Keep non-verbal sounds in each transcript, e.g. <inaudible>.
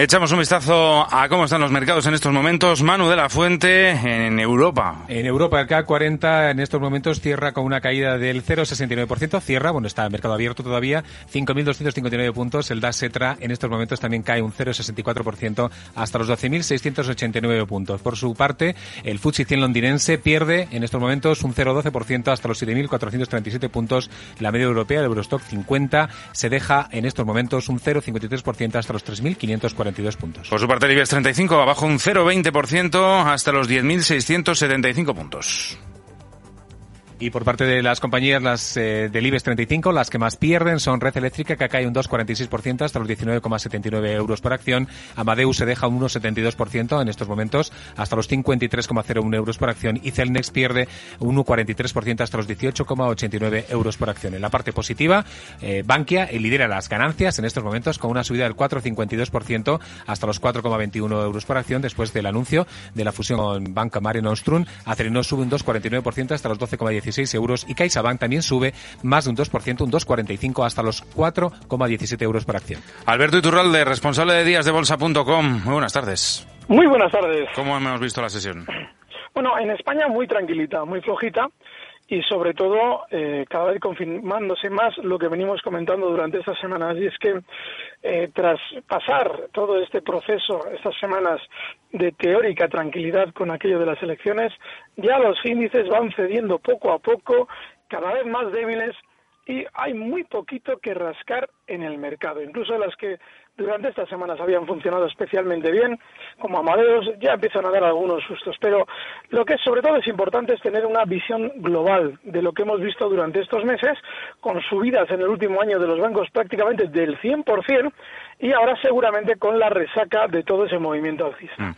Echamos un vistazo a cómo están los mercados en estos momentos. Manu de la Fuente en Europa. En Europa, el CAC 40 en estos momentos cierra con una caída del 0,69%. Cierra, bueno, está el mercado abierto todavía, 5.259 puntos. El DAX Setra en estos momentos también cae un 0,64% hasta los 12.689 puntos. Por su parte, el FTSE 100 londinense pierde en estos momentos un 0,12% hasta los 7.437 puntos. La media europea, el Eurostock 50, se deja en estos momentos un 0,53% hasta los 3.540 puntos. Por su parte, el IBEX 35 abajo un 0,20% hasta los 10.675 puntos. Y por parte de las compañías las eh, del IBEX 35, las que más pierden son Red Eléctrica, que cae un 2,46% hasta los 19,79 euros por acción. Amadeus se deja un 1,72% en estos momentos hasta los 53,01 euros por acción. Y Celnex pierde un 1,43% hasta los 18,89 euros por acción. En la parte positiva, eh, Bankia lidera las ganancias en estos momentos con una subida del 4,52% hasta los 4,21 euros por acción después del anuncio de la fusión con Banca Mare Nostrum. Acerino sube un 2,49% hasta los 12,17 euros y CaixaBank también sube más de un 2%, un 2,45 hasta los 4,17 euros por acción. Alberto Iturralde, responsable de díasdebolsa.com. Muy buenas tardes. Muy buenas tardes. ¿Cómo hemos visto la sesión? Bueno, en España muy tranquilita, muy flojita y sobre todo eh, cada vez confirmándose más lo que venimos comentando durante estas semanas y es que eh, tras pasar todo este proceso, estas semanas de teórica tranquilidad con aquello de las elecciones, ya los índices van cediendo poco a poco, cada vez más débiles y hay muy poquito que rascar en el mercado. Incluso las que durante estas semanas habían funcionado especialmente bien, como Amadeus, ya empiezan a dar algunos sustos. Pero lo que sobre todo es importante es tener una visión global de lo que hemos visto durante estos meses, con subidas en el último año de los bancos prácticamente del 100%, y ahora seguramente con la resaca de todo ese movimiento alcista. Mm.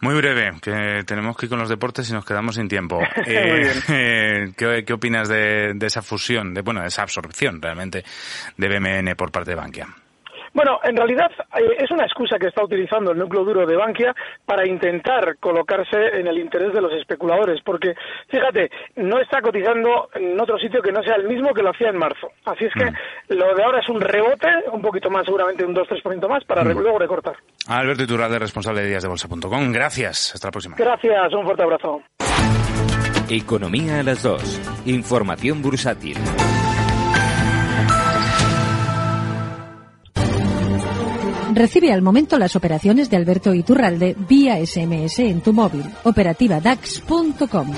Muy breve, que tenemos que ir con los deportes y nos quedamos sin tiempo. <laughs> Eh, <laughs> ¿qué, opinas de, de, esa fusión, de bueno, de esa absorción realmente de BMN por parte de Bankia? Bueno, en realidad eh, es una excusa que está utilizando el núcleo duro de Bankia para intentar colocarse en el interés de los especuladores, porque fíjate, no está cotizando en otro sitio que no sea el mismo que lo hacía en marzo. Así es que Mm. Lo de ahora es un rebote, un poquito más, seguramente un 2-3% más, para Mm. luego recortar. Alberto Iturralde, responsable de díasdebolsa.com. Gracias. Hasta la próxima. Gracias, un fuerte abrazo. Economía a las dos. Información bursátil. Recibe al momento las operaciones de Alberto Iturralde vía SMS en tu móvil. Operativa DAX.com.